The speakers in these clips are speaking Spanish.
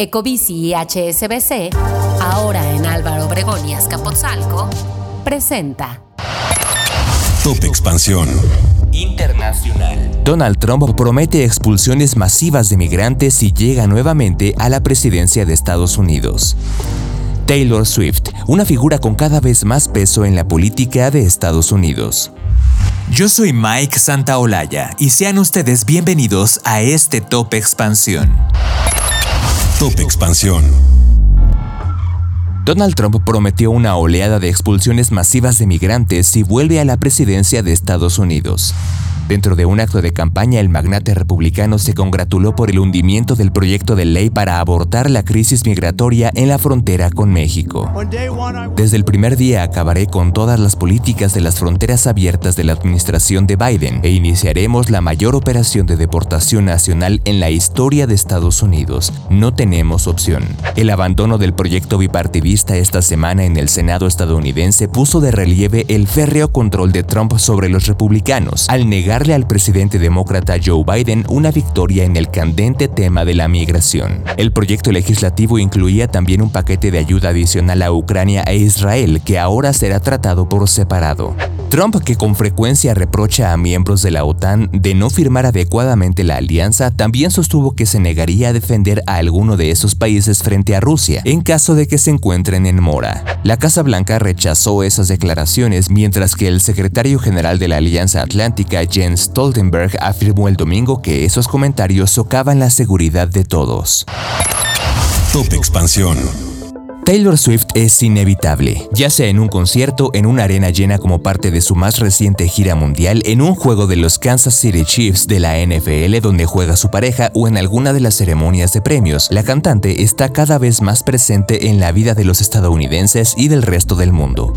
Ecobici y HSBC, ahora en Álvaro Obregón y Azcapotzalco, presenta Top Expansión Internacional. Donald Trump promete expulsiones masivas de migrantes si llega nuevamente a la presidencia de Estados Unidos. Taylor Swift, una figura con cada vez más peso en la política de Estados Unidos. Yo soy Mike Santaolalla y sean ustedes bienvenidos a este Top Expansión. Top Expansión. Donald Trump prometió una oleada de expulsiones masivas de migrantes si vuelve a la presidencia de Estados Unidos. Dentro de un acto de campaña, el magnate republicano se congratuló por el hundimiento del proyecto de ley para abortar la crisis migratoria en la frontera con México. Desde el primer día acabaré con todas las políticas de las fronteras abiertas de la administración de Biden e iniciaremos la mayor operación de deportación nacional en la historia de Estados Unidos. No tenemos opción. El abandono del proyecto bipartidista esta semana en el Senado estadounidense puso de relieve el férreo control de Trump sobre los republicanos, al negar al presidente demócrata Joe Biden una victoria en el candente tema de la migración. El proyecto legislativo incluía también un paquete de ayuda adicional a Ucrania e Israel que ahora será tratado por separado. Trump, que con frecuencia reprocha a miembros de la OTAN de no firmar adecuadamente la alianza, también sostuvo que se negaría a defender a alguno de esos países frente a Rusia en caso de que se encuentren en mora. La Casa Blanca rechazó esas declaraciones mientras que el secretario general de la Alianza Atlántica, Jens Stoltenberg, afirmó el domingo que esos comentarios socavan la seguridad de todos. Top Expansión. Taylor Swift es inevitable, ya sea en un concierto, en una arena llena como parte de su más reciente gira mundial, en un juego de los Kansas City Chiefs de la NFL donde juega su pareja o en alguna de las ceremonias de premios. La cantante está cada vez más presente en la vida de los estadounidenses y del resto del mundo.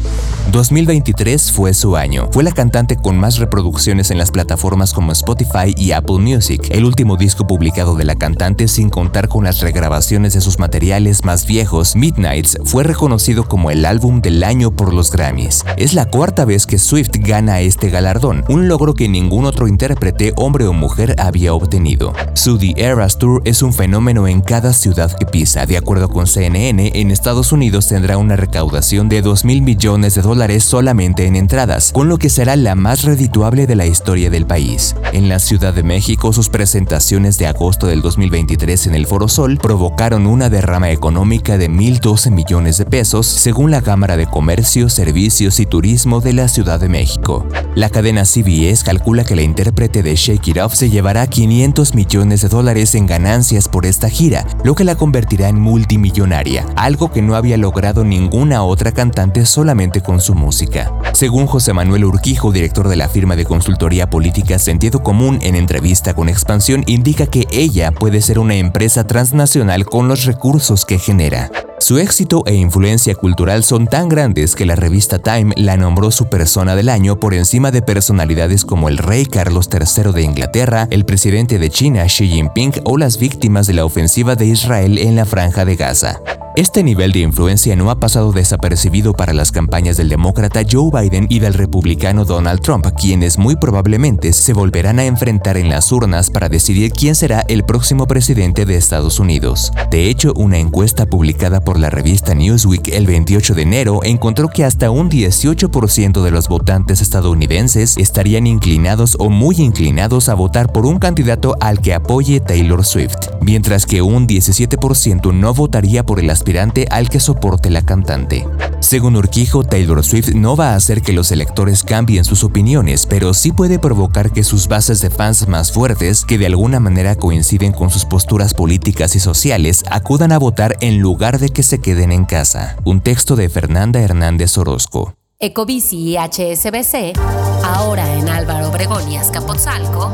2023 fue su año. Fue la cantante con más reproducciones en las plataformas como Spotify y Apple Music, el último disco publicado de la cantante sin contar con las regrabaciones de sus materiales más viejos, Midnight fue reconocido como el álbum del año por los Grammys. Es la cuarta vez que Swift gana este galardón, un logro que ningún otro intérprete, hombre o mujer, había obtenido. Su The Eras Tour es un fenómeno en cada ciudad que pisa. De acuerdo con CNN, en Estados Unidos tendrá una recaudación de 2 mil millones de dólares solamente en entradas, con lo que será la más redituable de la historia del país. En la Ciudad de México, sus presentaciones de agosto del 2023 en el Foro Sol provocaron una derrama económica de 1.012 millones de pesos, según la Cámara de Comercio, Servicios y Turismo de la Ciudad de México. La cadena CBS calcula que la intérprete de Shake It Off se llevará 500 millones de dólares en ganancias por esta gira, lo que la convertirá en multimillonaria, algo que no había logrado ninguna otra cantante solamente con su música. Según José Manuel Urquijo, director de la firma de consultoría política Sentido Común, en entrevista con Expansión, indica que ella puede ser una empresa transnacional con los recursos que genera. Su éxito e influencia cultural son tan grandes que la revista Time la nombró su persona del año por encima de personalidades como el rey Carlos III de Inglaterra, el presidente de China Xi Jinping o las víctimas de la ofensiva de Israel en la franja de Gaza. Este nivel de influencia no ha pasado desapercibido para las campañas del demócrata Joe Biden y del republicano Donald Trump, quienes muy probablemente se volverán a enfrentar en las urnas para decidir quién será el próximo presidente de Estados Unidos. De hecho, una encuesta publicada por la revista Newsweek el 28 de enero encontró que hasta un 18% de los votantes estadounidenses estarían inclinados o muy inclinados a votar por un candidato al que apoye Taylor Swift, mientras que un 17% no votaría por el aspirante al que soporte la cantante. Según Urquijo, Taylor Swift no va a hacer que los electores cambien sus opiniones, pero sí puede provocar que sus bases de fans más fuertes, que de alguna manera coinciden con sus posturas políticas y sociales, acudan a votar en lugar de que se queden en casa. Un texto de Fernanda Hernández Orozco. Ecobici y HSBC, ahora en Álvaro Obregón y Azcapotzalco,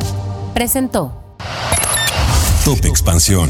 presentó Top Expansión.